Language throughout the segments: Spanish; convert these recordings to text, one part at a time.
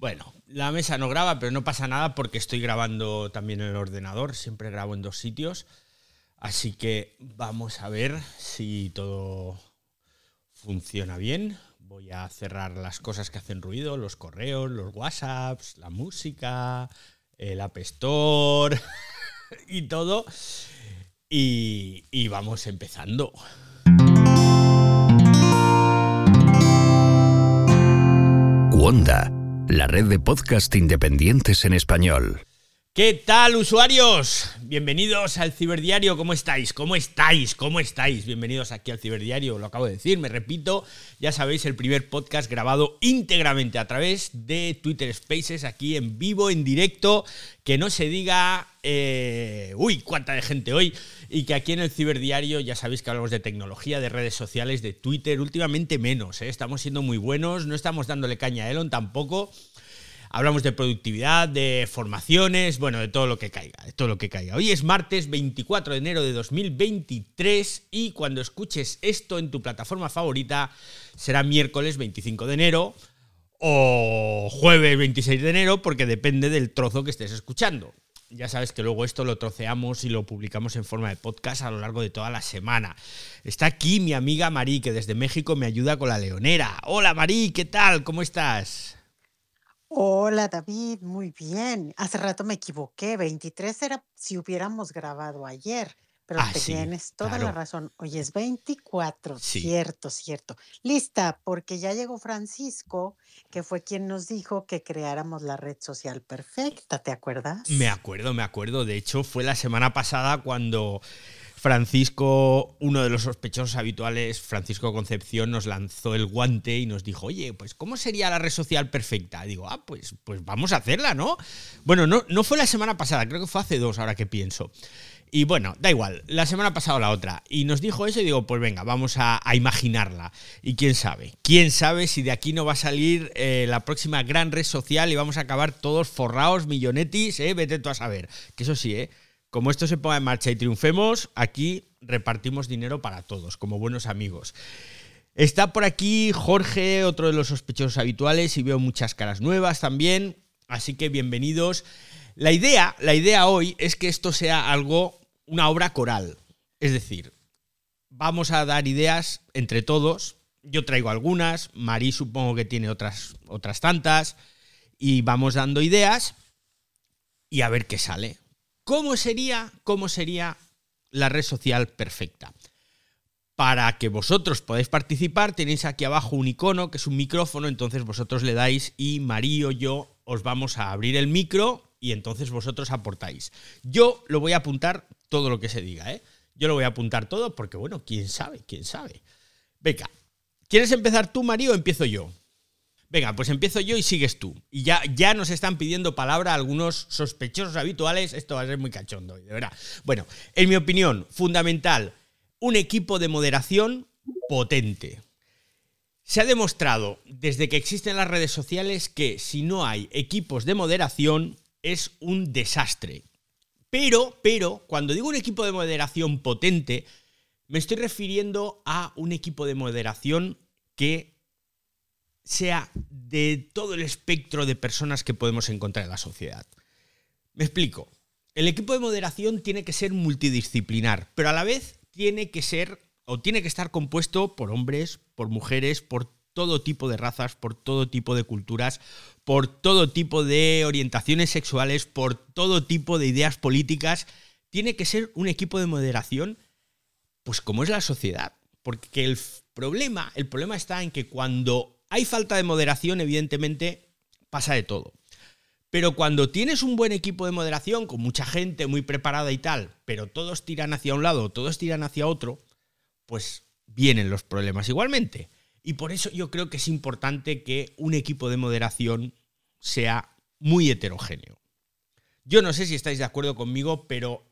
Bueno, la mesa no graba, pero no pasa nada porque estoy grabando también en el ordenador. Siempre grabo en dos sitios. Así que vamos a ver si todo funciona bien. Voy a cerrar las cosas que hacen ruido, los correos, los WhatsApps, la música, el App Store y todo. Y, vamos empezando. La red de podcast independientes en español. ¿Qué tal, usuarios? Bienvenidos al Ciberdiario. ¿Cómo estáis? ¿Cómo estáis? ¿Cómo estáis? Bienvenidos aquí al Ciberdiario. Lo acabo de decir, me repito. Ya sabéis, el primer podcast grabado íntegramente a través de Twitter Spaces, aquí en vivo, en directo. Que no se diga. eh, uy, cuánta de gente hoy. Y que aquí en el Ciberdiario ya sabéis que hablamos de tecnología, de redes sociales, de Twitter. Últimamente menos, ¿eh? Estamos siendo muy buenos. No estamos dándole caña a Elon tampoco. Hablamos de productividad, de formaciones, bueno, de todo lo que caiga, de todo lo que caiga. Hoy es martes 24 de enero de 2023 y cuando escuches esto en tu plataforma favorita será miércoles 25 de enero o jueves 26 de enero porque depende del trozo que estés escuchando. Ya sabes que luego esto lo troceamos y lo publicamos en forma de podcast a lo largo de toda la semana. Está aquí mi amiga Marí, que desde México me ayuda con la leonera. Hola Marí, ¿qué tal? ¿Cómo estás? Hola David, muy bien. Hace rato me equivoqué, 23 era si hubiéramos grabado ayer, pero Ah, sí, tienes toda la claro. razón. Hoy es 24, Sí. cierto, cierto. Lista, porque ya llegó Francisco, que fue quien nos dijo que creáramos la red social perfecta, ¿te acuerdas? Me acuerdo, me acuerdo. De hecho, fue la semana pasada cuando Francisco, uno de los sospechosos habituales, Francisco Concepción, nos lanzó el guante y nos dijo, oye, pues ¿cómo sería la red social perfecta? digo, ah, pues, pues vamos a hacerla, ¿no? Bueno, no, no fue la semana pasada, creo que fue hace dos, ahora que pienso. Y bueno, da igual, la semana pasada o la otra. Y nos dijo eso y digo, pues venga, vamos a, imaginarla. Y quién sabe, quién sabe si de aquí no va a salir eh, la próxima gran red social y vamos a acabar todos forrados, millonetis, ¿eh? Vete tú a saber. Que eso sí, ¿eh? Como esto se ponga en marcha y triunfemos, aquí repartimos dinero para todos, como buenos amigos. Está por aquí Jorge, otro de los sospechosos habituales, y veo muchas caras nuevas también. Así que bienvenidos. La idea, la idea hoy es que esto sea algo, una obra coral. Es decir, vamos a dar ideas entre todos. Yo traigo algunas, Marí supongo que tiene otras, otras tantas, y vamos dando ideas y a ver qué sale. ¿Cómo sería, cómo sería la red social perfecta? Para que vosotros podáis participar, tenéis aquí abajo un icono que es un micrófono, entonces vosotros le dais y Marí o yo os vamos a abrir el micro y entonces vosotros aportáis. Yo lo voy a apuntar todo lo que se diga, ¿eh? Yo lo voy a apuntar todo porque, bueno, quién sabe, quién sabe. Venga, ¿quieres empezar tú, Marí, o empiezo yo? Venga, pues empiezo yo y sigues tú. Y ya, ya nos están pidiendo palabra algunos sospechosos habituales. Esto va a ser muy cachondo, de verdad. Bueno, en mi opinión, fundamental, un equipo de moderación potente. Se ha demostrado desde que existen las redes sociales que si no hay equipos de moderación es un desastre. Pero, pero, cuando digo un equipo de moderación potente, me estoy refiriendo a un equipo de moderación que sea de todo el espectro de personas que podemos encontrar en la sociedad. Me explico. El equipo de moderación tiene que ser multidisciplinar, pero a la vez tiene que ser o tiene que estar compuesto por hombres, por mujeres, por todo tipo de razas, por todo tipo de culturas, por todo tipo de orientaciones sexuales, por todo tipo de ideas políticas. Tiene que ser un equipo de moderación, pues como es la sociedad. Porque el problema, el problema está en que cuando hay falta de moderación, evidentemente pasa de todo. Pero cuando tienes un buen equipo de moderación, con mucha gente muy preparada y tal, pero todos tiran hacia un lado, todos tiran hacia otro, pues vienen los problemas igualmente. Y por eso yo creo que es importante que un equipo de moderación sea muy heterogéneo. Yo no sé si estáis de acuerdo conmigo, pero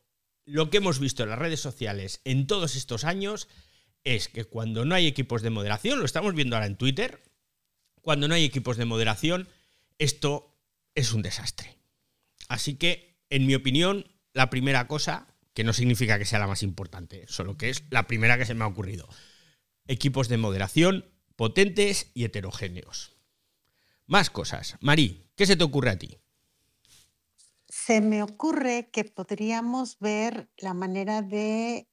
lo que hemos visto en las redes sociales en todos estos años es que cuando no hay equipos de moderación, lo estamos viendo ahora en Twitter, cuando no hay equipos de moderación, esto es un desastre. Así que, en mi opinión, la primera cosa, que no significa que sea la más importante, solo que es la primera que se me ha ocurrido, equipos de moderación potentes y heterogéneos. Más cosas. Marí, ¿qué se te ocurre a ti? Se me ocurre que podríamos ver la manera de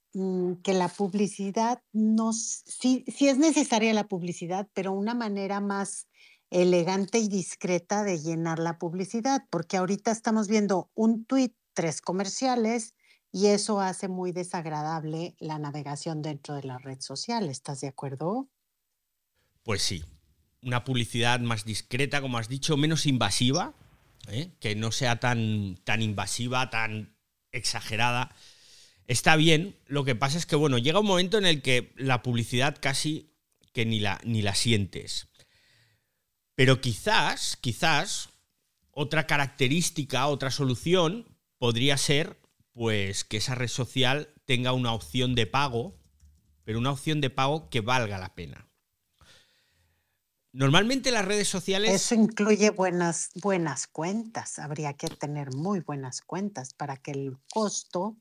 que la publicidad nos, sí es necesaria la publicidad, pero una manera más elegante y discreta de llenar la publicidad, porque ahorita estamos viendo un tweet, tres comerciales, y eso hace muy desagradable la navegación dentro de la red social. ¿Estás de acuerdo? Pues sí, una publicidad más discreta, como has dicho, menos invasiva, ¿eh? que no sea tan, tan invasiva, tan exagerada. Está bien, lo que pasa es que, bueno, llega un momento en el que la publicidad casi que ni la, ni la sientes. Pero quizás, quizás, otra característica, otra solución podría ser pues que esa red social tenga una opción de pago, pero una opción de pago que valga la pena. Normalmente las redes sociales... Eso incluye buenas, buenas cuentas. Habría que tener muy buenas cuentas para que el costo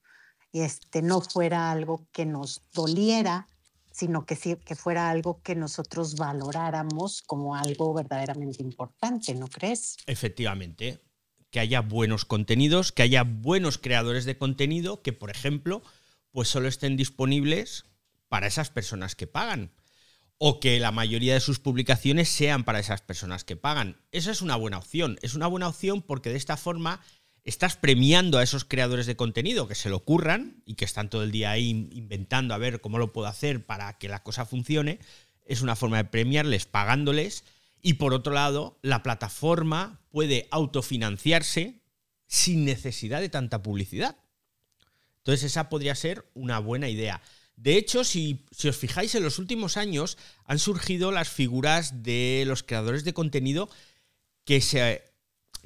este, no fuera algo que nos doliera, sino que, sí, que fuera algo que nosotros valoráramos como algo verdaderamente importante, ¿no crees? Efectivamente que haya buenos contenidos, que haya buenos creadores de contenido que, por ejemplo, pues solo estén disponibles para esas personas que pagan. O que la mayoría de sus publicaciones sean para esas personas que pagan. Esa es una buena opción. Es una buena opción porque de esta forma estás premiando a esos creadores de contenido que se lo ocurran y que están todo el día ahí inventando a ver cómo lo puedo hacer para que la cosa funcione. Es una forma de premiarles pagándoles y por otro lado, la plataforma puede autofinanciarse sin necesidad de tanta publicidad. Entonces esa podría ser una buena idea. De hecho, si, os fijáis, en los últimos años han surgido las figuras de los creadores de contenido que, se,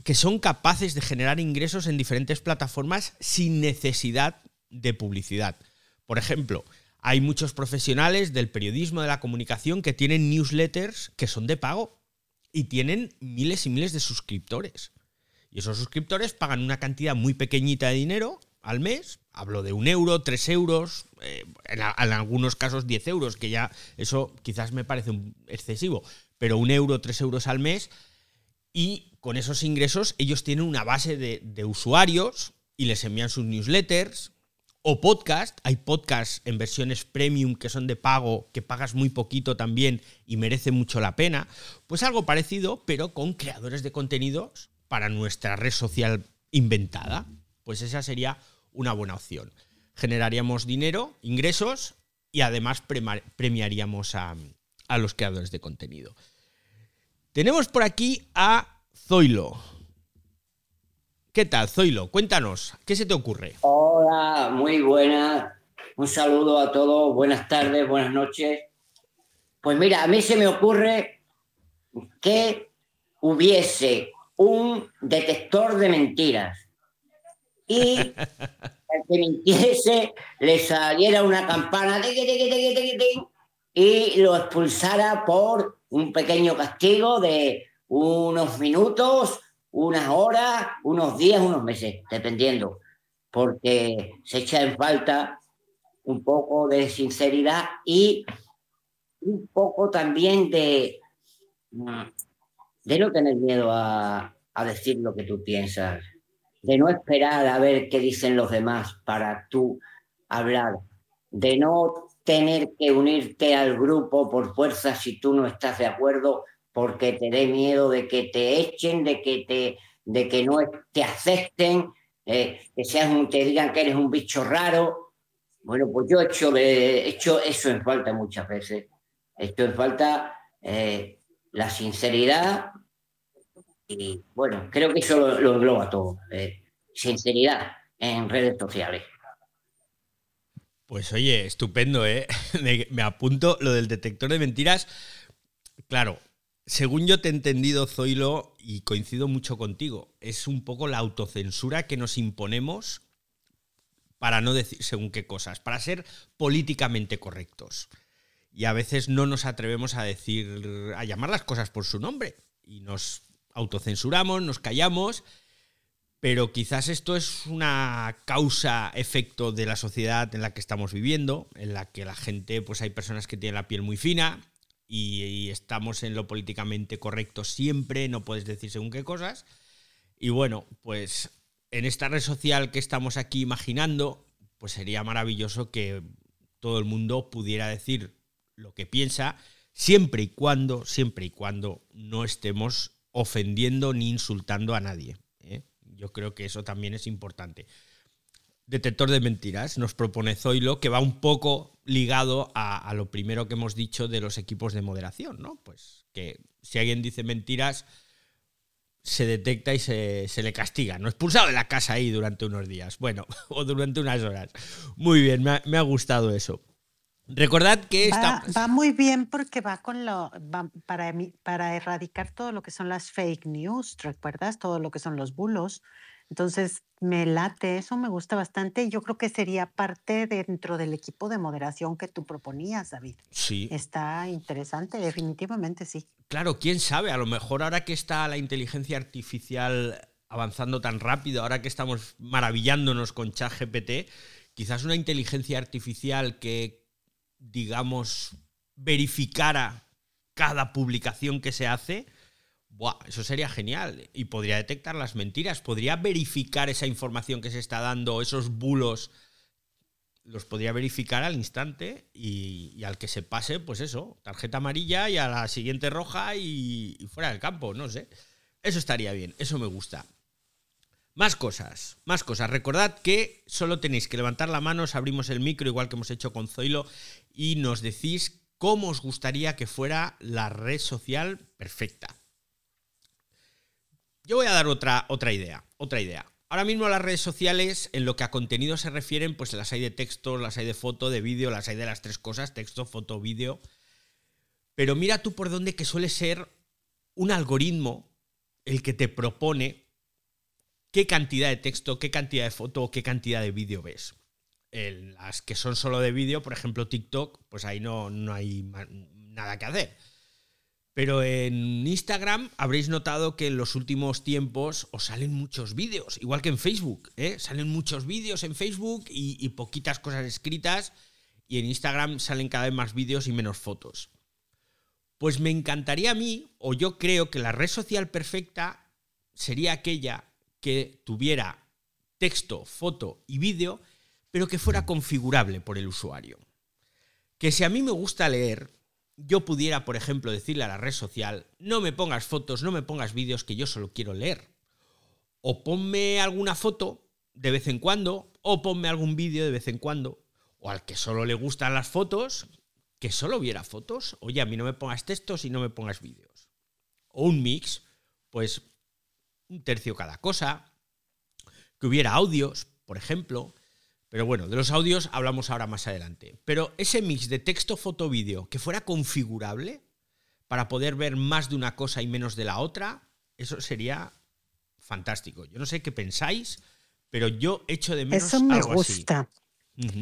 que son capaces de generar ingresos en diferentes plataformas sin necesidad de publicidad. Por ejemplo, hay muchos profesionales del periodismo, de la comunicación, que tienen newsletters que son de pago y tienen miles y miles de suscriptores. Y esos suscriptores pagan una cantidad muy pequeñita de dinero al mes. Hablo de un euro, tres euros, eh, en, algunos casos diez euros, que ya eso quizás me parece excesivo, pero un euro, tres euros al mes. Y con esos ingresos ellos tienen una base de, usuarios y les envían sus newsletters, o podcast, hay podcasts en versiones premium que son de pago, que pagas muy poquito también y merece mucho la pena. Pues algo parecido, pero con creadores de contenidos para nuestra red social inventada. Pues esa sería una buena opción. Generaríamos dinero, ingresos y además premiaríamos a, a los creadores de contenido. Tenemos por aquí a Zoilo. ¿Qué tal, Zoilo? Cuéntanos, ¿qué se te ocurre? Hola, muy buenas. Un saludo a todos, buenas tardes, buenas noches. Pues mira, a mí se me ocurre que hubiese un detector de mentiras y al que mintiese le saliera una campana y lo expulsara por un pequeño castigo de unos minutos unas horas, unos días, unos meses, dependiendo, porque se echa en falta un poco de sinceridad y un poco también de, de no tener miedo a, a decir lo que tú piensas, de no esperar a ver qué dicen los demás para tú hablar, de no tener que unirte al grupo por fuerza si tú no estás de acuerdo porque te dé miedo de que te echen, de que, te, de que no te acepten, eh, que seas te digan que eres un bicho raro. Bueno, pues yo he hecho, he hecho eso en falta muchas veces. Esto en falta eh, la sinceridad y bueno, creo que eso lo, engloba todo. Eh, sinceridad en redes sociales. Pues oye, estupendo, ¿eh? me apunto lo del detector de mentiras. Claro, según yo te he entendido, Zoilo, y coincido mucho contigo, es un poco la autocensura que nos imponemos para no decir según qué cosas, para ser políticamente correctos. Y a veces no nos atrevemos a decir, a llamar las cosas por su nombre. Y nos autocensuramos, nos callamos, pero quizás esto es una causa-efecto de la sociedad en la que estamos viviendo, en la que la gente, pues hay personas que tienen la piel muy fina, y, estamos en lo políticamente correcto siempre, no puedes decir según qué cosas. Y bueno, pues en esta red social que estamos aquí imaginando, pues sería maravilloso que todo el mundo pudiera decir lo que piensa, siempre y cuando, siempre y cuando no estemos ofendiendo ni insultando a nadie. Yo creo que eso también es importante. Detector de mentiras nos propone Zoilo, que va un poco ligado a, lo primero que hemos dicho de los equipos de moderación, ¿no? Pues que si alguien dice mentiras, se detecta y se, le castiga, ¿no? Expulsado de la casa ahí durante unos días, bueno, o durante unas horas. Muy bien, me ha, gustado eso. Recordad que va, Va muy bien porque va con lo... para, para erradicar todo lo que son las fake news, ¿recuerdas? Todo lo que son los bulos. Entonces, me late, eso me gusta bastante. Yo creo que sería parte dentro del equipo de moderación que tú proponías, David. Sí. Está interesante, definitivamente sí. Claro, quién sabe, a lo mejor ahora que está la inteligencia artificial avanzando tan rápido, ahora que estamos maravillándonos con ChatGPT, quizás una inteligencia artificial que, digamos, verificara cada publicación que se hace, eso sería genial. Y podría detectar las mentiras, podría verificar esa información que se está dando, esos bulos, los podría verificar al instante y, al que se pase, pues eso, tarjeta amarilla y a la siguiente roja y, fuera del campo, no sé. Eso estaría bien, eso me gusta. Más cosas, más cosas. Recordad que solo tenéis que levantar la mano, os abrimos el micro, igual que hemos hecho con Zoilo, y nos decís cómo os gustaría que fuera la red social perfecta. Yo voy a dar otra, otra idea, otra idea. Ahora mismo las redes sociales, en lo que a contenido se refieren, pues las hay de texto, las hay de foto, de vídeo, las hay de las tres cosas, texto, foto, vídeo. Pero mira tú por dónde que suele ser un algoritmo el que te propone qué cantidad de texto, qué cantidad de foto o qué cantidad de vídeo ves. En las que son solo de vídeo, por ejemplo TikTok, pues ahí no, no hay nada que hacer. Pero en Instagram habréis notado que en los últimos tiempos os salen muchos vídeos, igual que en Facebook. ¿eh? Salen muchos vídeos en Facebook y, poquitas cosas escritas. Y en Instagram salen cada vez más vídeos y menos fotos. Pues me encantaría a mí, o yo creo que la red social perfecta sería aquella que tuviera texto, foto y vídeo, pero que fuera configurable por el usuario. Que si a mí me gusta leer, yo pudiera, por ejemplo, decirle a la red social, no me pongas fotos, no me pongas vídeos que yo solo quiero leer. O ponme alguna foto de vez en cuando, o ponme algún vídeo de vez en cuando. O al que solo le gustan las fotos, que solo viera fotos. Oye, a mí no me pongas textos y no me pongas vídeos. O un mix, pues un tercio cada cosa. Que hubiera audios, por ejemplo. Pero bueno, de los audios hablamos ahora más adelante. Pero ese mix de texto, foto, vídeo que fuera configurable para poder ver más de una cosa y menos de la otra, eso sería fantástico. Yo no sé qué pensáis, pero yo echo de menos eso me gusta.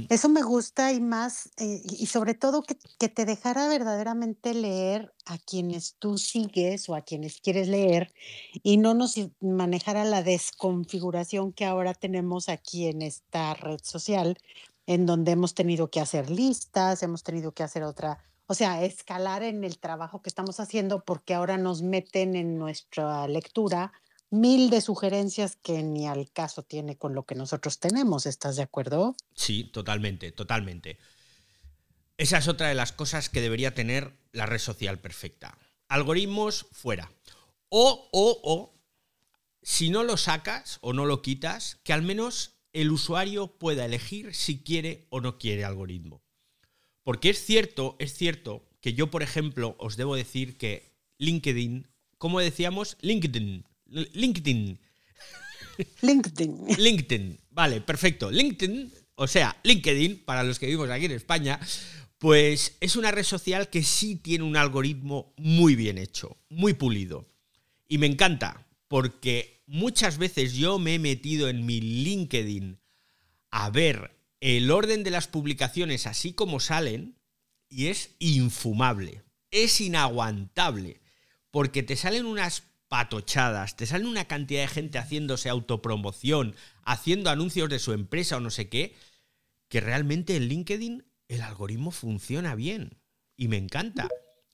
Eso me gusta y más, eh, y sobre todo que, que, te dejara verdaderamente leer a quienes tú sigues o a quienes quieres leer y no nos manejara la desconfiguración que ahora tenemos aquí en esta red social, en donde hemos tenido que hacer listas, hemos tenido que hacer otra, o sea, escalar en el trabajo que estamos haciendo porque ahora nos meten en nuestra lectura mil de sugerencias que ni al caso tiene con lo que nosotros tenemos. ¿Estás de acuerdo? Sí, totalmente, totalmente. Esa es otra de las cosas que debería tener la red social perfecta. Algoritmos fuera. O, o, o, si no lo sacas o no lo quitas, que al menos el usuario pueda elegir si quiere o no quiere algoritmo. Porque es cierto, es cierto que yo, por ejemplo, os debo decir que LinkedIn, como decíamos, LinkedIn, LinkedIn. LinkedIn. LinkedIn. Vale, perfecto. LinkedIn, o sea, LinkedIn, para los que vivimos aquí en España, pues es una red social que sí tiene un algoritmo muy bien hecho, muy pulido. Y me encanta, porque muchas veces yo me he metido en mi LinkedIn a ver el orden de las publicaciones así como salen y es infumable, es inaguantable, porque te salen unas patochadas, te salen una cantidad de gente haciéndose autopromoción, haciendo anuncios de su empresa o no sé qué, que realmente en LinkedIn el algoritmo funciona bien y me encanta.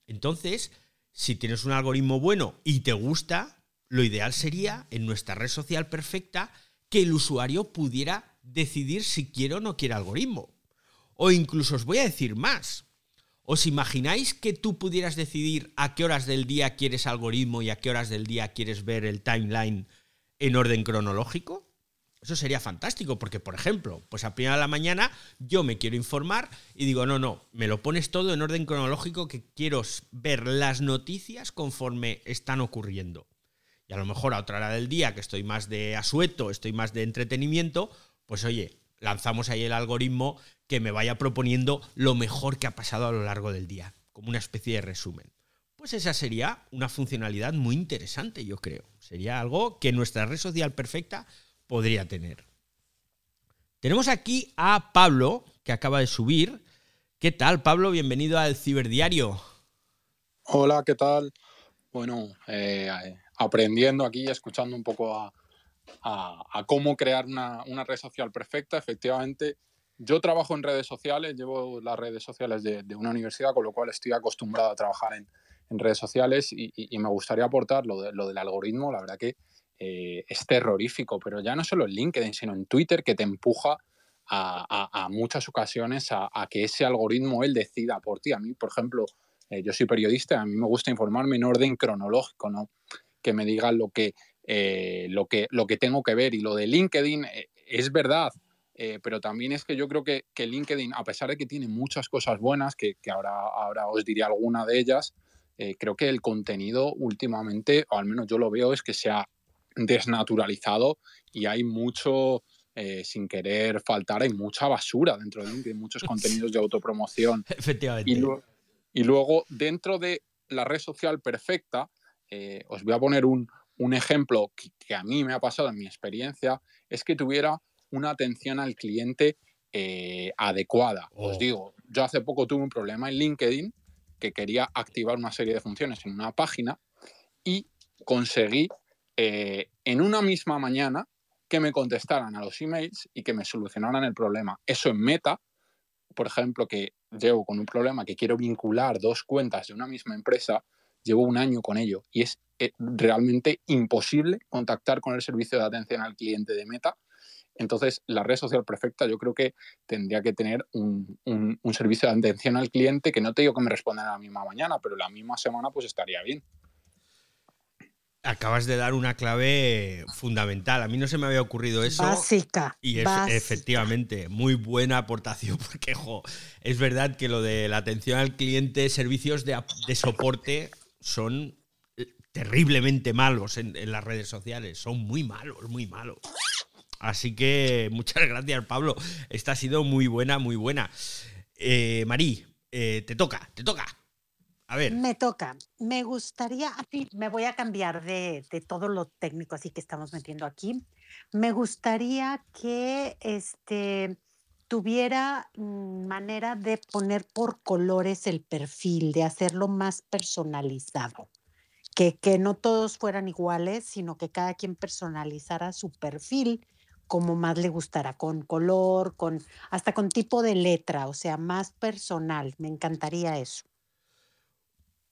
Entonces, si tienes un algoritmo bueno y te gusta, lo ideal sería en nuestra red social perfecta que el usuario pudiera decidir si quiere o no quiere algoritmo. O incluso os voy a decir más. ¿Os imagináis que tú pudieras decidir a qué horas del día quieres algoritmo y a qué horas del día quieres ver el timeline en orden cronológico? Eso sería fantástico, porque, por ejemplo, pues a primera de la mañana yo me quiero informar y digo, no, no, me lo pones todo en orden cronológico que quiero ver las noticias conforme están ocurriendo. Y a lo mejor a otra hora del día, que estoy más de asueto, estoy más de entretenimiento, pues oye, lanzamos ahí el algoritmo que me vaya proponiendo lo mejor que ha pasado a lo largo del día, como una especie de resumen. Pues esa sería una funcionalidad muy interesante, yo creo. Sería algo que nuestra red social perfecta podría tener. Tenemos aquí a Pablo, que acaba de subir. ¿Qué tal, Pablo? Bienvenido al Ciberdiario. Hola, ¿qué tal? Bueno, eh, aprendiendo aquí, escuchando un poco a, cómo crear una, red social perfecta. Efectivamente, yo trabajo en redes sociales, llevo las redes sociales de, una universidad, con lo cual estoy acostumbrado a trabajar en, redes sociales y, me gustaría aportar lo, lo del algoritmo. La verdad que eh, es terrorífico, pero ya no solo en LinkedIn, sino en Twitter, que te empuja a, muchas ocasiones a, que ese algoritmo él decida por ti. A mí, por ejemplo, eh, yo soy periodista, a mí me gusta informarme en orden cronológico, ¿no? Que me digan lo que, eh, lo que, lo que tengo que ver. Y lo de LinkedIn es verdad, pero también es que yo creo que, que, LinkedIn, a pesar de que tiene muchas cosas buenas, que, que ahora, ahora os diré alguna de ellas, creo que el contenido últimamente, o al menos yo lo veo, es que se ha desnaturalizado y hay mucho, eh, sin querer faltar, hay mucha basura dentro de LinkedIn, muchos contenidos de autopromoción. Efectivamente. Y, luego, dentro de la red social perfecta, eh, os voy a poner un, ejemplo que, a mí me ha pasado en mi experiencia, es que tuviera una atención al cliente eh, adecuada. Os oh. digo, yo hace poco tuve un problema en LinkedIn que quería activar una serie de funciones en una página y conseguí eh, en una misma mañana que me contestaran a los emails y que me solucionaran el problema. Eso en Meta, por ejemplo, que llevo con un problema que quiero vincular dos cuentas de una misma empresa, llevo un año con ello y es realmente imposible contactar con el servicio de atención al cliente de Meta. Entonces, la red social perfecta yo creo que tendría que tener un, un servicio de atención al cliente que no te digo que me respondan a la misma mañana, pero la misma semana pues estaría bien. Acabas de dar una clave fundamental. A mí no se me había ocurrido eso. Básica. Y efectivamente, muy buena aportación, porque es verdad que lo de la atención al cliente, servicios de, soporte son eh, terriblemente malos en, las redes sociales. Son muy malos, muy malos. Así que muchas gracias, Pablo. Esta ha sido muy buena, muy buena. Eh, Marí, eh, te toca, te toca. Me toca. Me gustaría, me voy a cambiar de, todo lo técnico así que estamos metiendo aquí. Me gustaría que este tuviera mm, manera de poner por colores el perfil, de hacerlo más personalizado. Que, que no todos fueran iguales, sino que cada quien personalizara su perfil como más le gustara, con color, con hasta con tipo de letra, o sea, más personal. Me encantaría eso.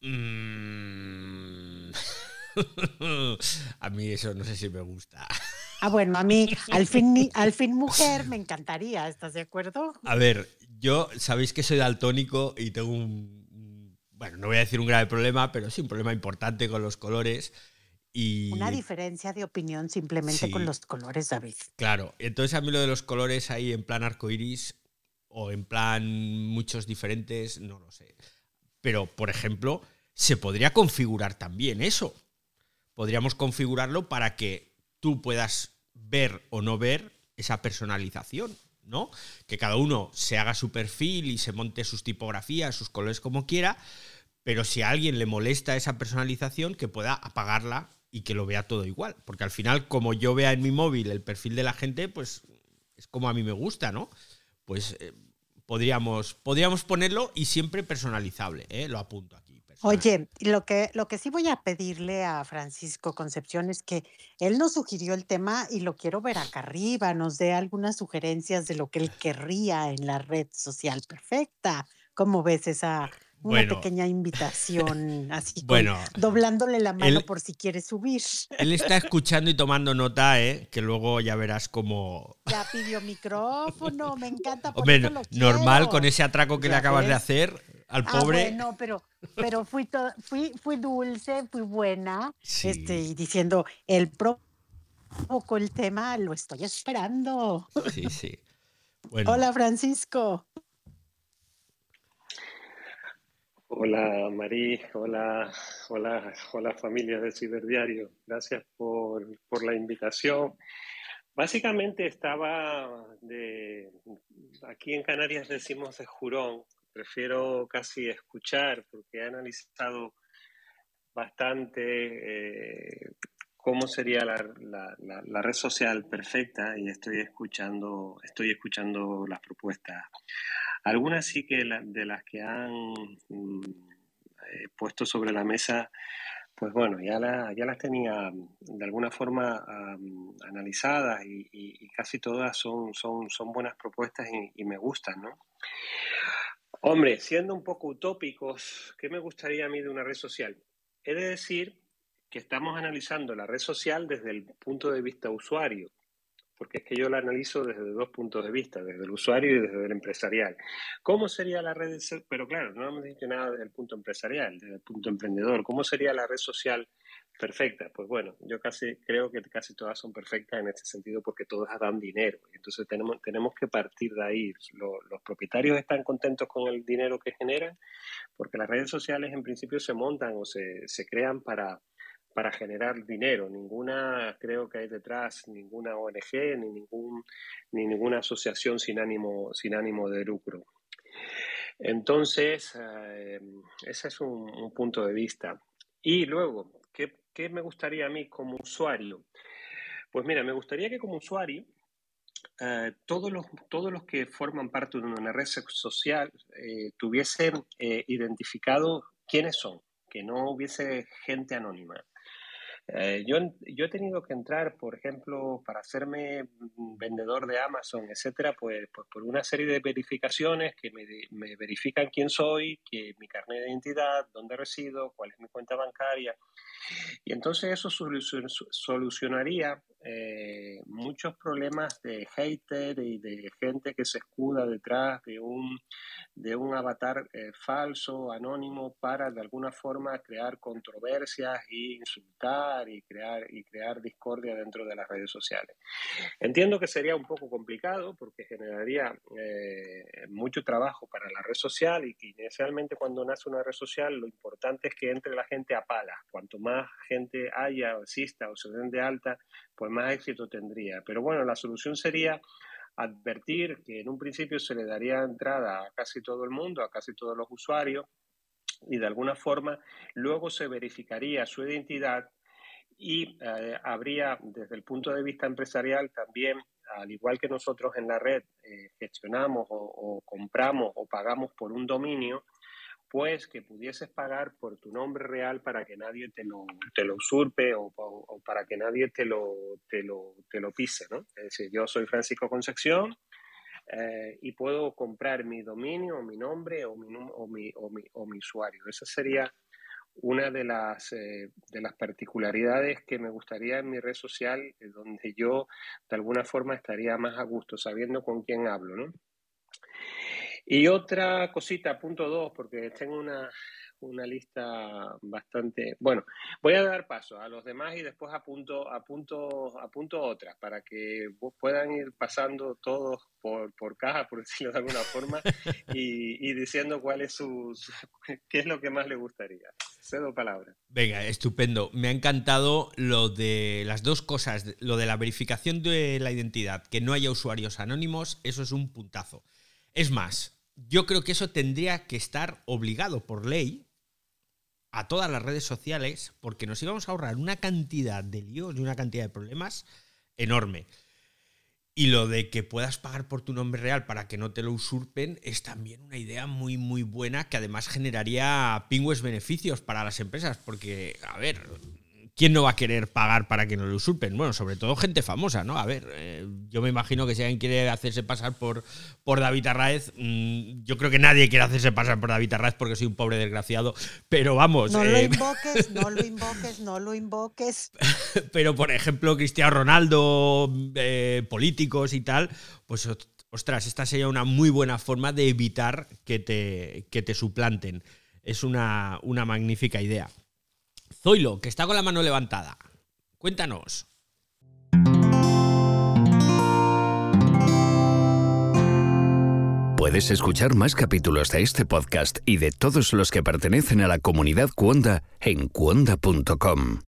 Mm. a mí eso no sé si me gusta. Ah, bueno, a mí al fin, al fin mujer me encantaría, ¿estás de acuerdo? A ver, yo sabéis que soy daltónico y tengo un, bueno, no voy a decir un grave problema, pero sí un problema importante con los colores. Y... Una diferencia de opinión simplemente con los colores, David. Claro, entonces a mí lo de los colores ahí en plan arcoiris o en plan muchos diferentes, no lo sé. Pero, por ejemplo, se podría configurar también eso. Podríamos configurarlo para que tú puedas ver o no ver esa personalización, ¿no? Que cada uno se haga su perfil y se monte sus tipografías, sus colores como quiera, pero si a alguien le molesta esa personalización, que pueda apagarla y que lo vea todo igual. Porque al final, como yo vea en mi móvil el perfil de la gente, pues es como a mí me gusta, ¿no? Pues eh, podríamos, podríamos ponerlo y siempre personalizable, ¿eh? lo apunto aquí. Oye, lo que, lo que sí voy a pedirle a Francisco Concepción es que él nos sugirió el tema y lo quiero ver acá arriba, nos dé algunas sugerencias de lo que él querría en la red social perfecta. ¿Cómo ves esa, una pequeña invitación, así bueno, doblándole la mano por si quiere subir. Él está escuchando y tomando nota, ¿eh? que luego ya verás cómo... Ya pidió micrófono, me encanta. Por Hombre, normal con ese atraco que le acabas de hacer al ah, pobre. Bueno, pero, pero fui, fui, fui dulce, fui buena, este, y diciendo, el poco el tema lo estoy esperando. Sí, sí. Hola, Francisco. Hola Marí, hola, hola, hola familia de Ciberdiario. Gracias por, la invitación. Básicamente estaba de, aquí en Canarias decimos de jurón, prefiero casi escuchar porque he analizado bastante eh, cómo sería la, la, red social perfecta y estoy escuchando, estoy escuchando las propuestas algunas sí que de las que han mm, eh, puesto sobre la mesa, pues bueno, ya, ya las tenía mm, de alguna forma analizadas y, casi todas son, son, son buenas propuestas y, me gustan, ¿no? Hombre, siendo un poco utópicos, ¿qué me gustaría a mí de una red social? He de decir que estamos analizando la red social desde el punto de vista usuario porque es que yo la analizo desde dos puntos de vista, desde el usuario y desde el empresarial. ¿Cómo sería la red? Pero claro, no hemos dicho nada desde el punto empresarial, desde el punto emprendedor. ¿Cómo sería la red social perfecta? Pues bueno, yo casi creo que casi todas son perfectas en este sentido porque todas dan dinero. Entonces tenemos, tenemos que partir de ahí. Los, propietarios están contentos con el dinero que generan porque las redes sociales en principio se montan o se, se crean para para generar dinero. Ninguna, creo que hay detrás, ninguna ONG ni, ningún, ni ninguna asociación sin ánimo, sin ánimo de lucro. Entonces, eh, ese es un, punto de vista. Y luego, ¿qué, ¿qué, me gustaría a mí como usuario? Pues mira, me gustaría que como usuario, eh, todos, los, todos los que forman parte de una red social eh, tuviesen identificado quiénes son, que no hubiese gente anónima. Eh, yo, yo he tenido que entrar, por ejemplo, para hacerme vendedor de Amazon, etcétera, pues, pues por una serie de verificaciones que me, me, verifican quién soy, que mi carnet de identidad, dónde resido, cuál es mi cuenta bancaria. Y entonces eso solucionaría eh, muchos problemas de hater y de gente que se escuda detrás de un, de un avatar eh, falso, anónimo, para de alguna forma crear controversias e insultar y crear, y crear discordia dentro de las redes sociales. Entiendo que sería un poco complicado porque generaría eh, mucho trabajo para la red social y que inicialmente cuando nace una red social lo importante es que entre la gente a pala. Cuanto más gente haya, o exista o se den de alta, pues más éxito tendría. Pero bueno, la solución sería advertir que en un principio se le daría entrada a casi todo el mundo, a casi todos los usuarios, y de alguna forma luego se verificaría su identidad y eh, habría desde el punto de vista empresarial también, al igual que nosotros en la red eh, gestionamos o, compramos o pagamos por un dominio, pues que pudieses pagar por tu nombre real para que nadie te lo, te lo usurpe o, para que nadie te lo, te lo, te lo pise. ¿no? Es decir, yo soy Francisco Concepción eh, y puedo comprar mi dominio o mi nombre o mi, o mi, o mi, usuario. Esa sería una de las, eh, de las particularidades que me gustaría en mi red social, eh, donde yo de alguna forma estaría más a gusto sabiendo con quién hablo. ¿no? Y otra cosita, punto dos, porque tengo una, una lista bastante. Bueno, voy a dar paso a los demás y después apunto, apunto, apunto otras para que puedan ir pasando todos por, por caja, por decirlo de alguna forma, y, diciendo cuál es su, qué es lo que más le gustaría. Cedo palabra. Venga, estupendo. Me ha encantado lo de las dos cosas, lo de la verificación de la identidad, que no haya usuarios anónimos, eso es un puntazo. Es más, yo creo que eso tendría que estar obligado por ley a todas las redes sociales porque nos íbamos a ahorrar una cantidad de líos y una cantidad de problemas enorme. Y lo de que puedas pagar por tu nombre real para que no te lo usurpen es también una idea muy, muy buena que además generaría pingües beneficios para las empresas. Porque, a ver, ¿quién no va a querer pagar para que no lo usurpen? Bueno, sobre todo gente famosa, ¿no? A ver, eh, yo me imagino que si alguien quiere hacerse pasar por, por David Arraez, mm, yo creo que nadie quiere hacerse pasar por David Arraez porque soy un pobre desgraciado, pero vamos. No lo eh, invoques, no lo invoques, no lo invoques. pero, por ejemplo, Cristiano Ronaldo, eh, políticos y tal, pues ostras, esta sería una muy buena forma de evitar que te, que te suplanten. Es una, una magnífica idea. Zoilo, que está con la mano levantada. Cuéntanos. Puedes escuchar más capítulos de este podcast y de todos los que pertenecen a la comunidad Cuonda en cuonda.com.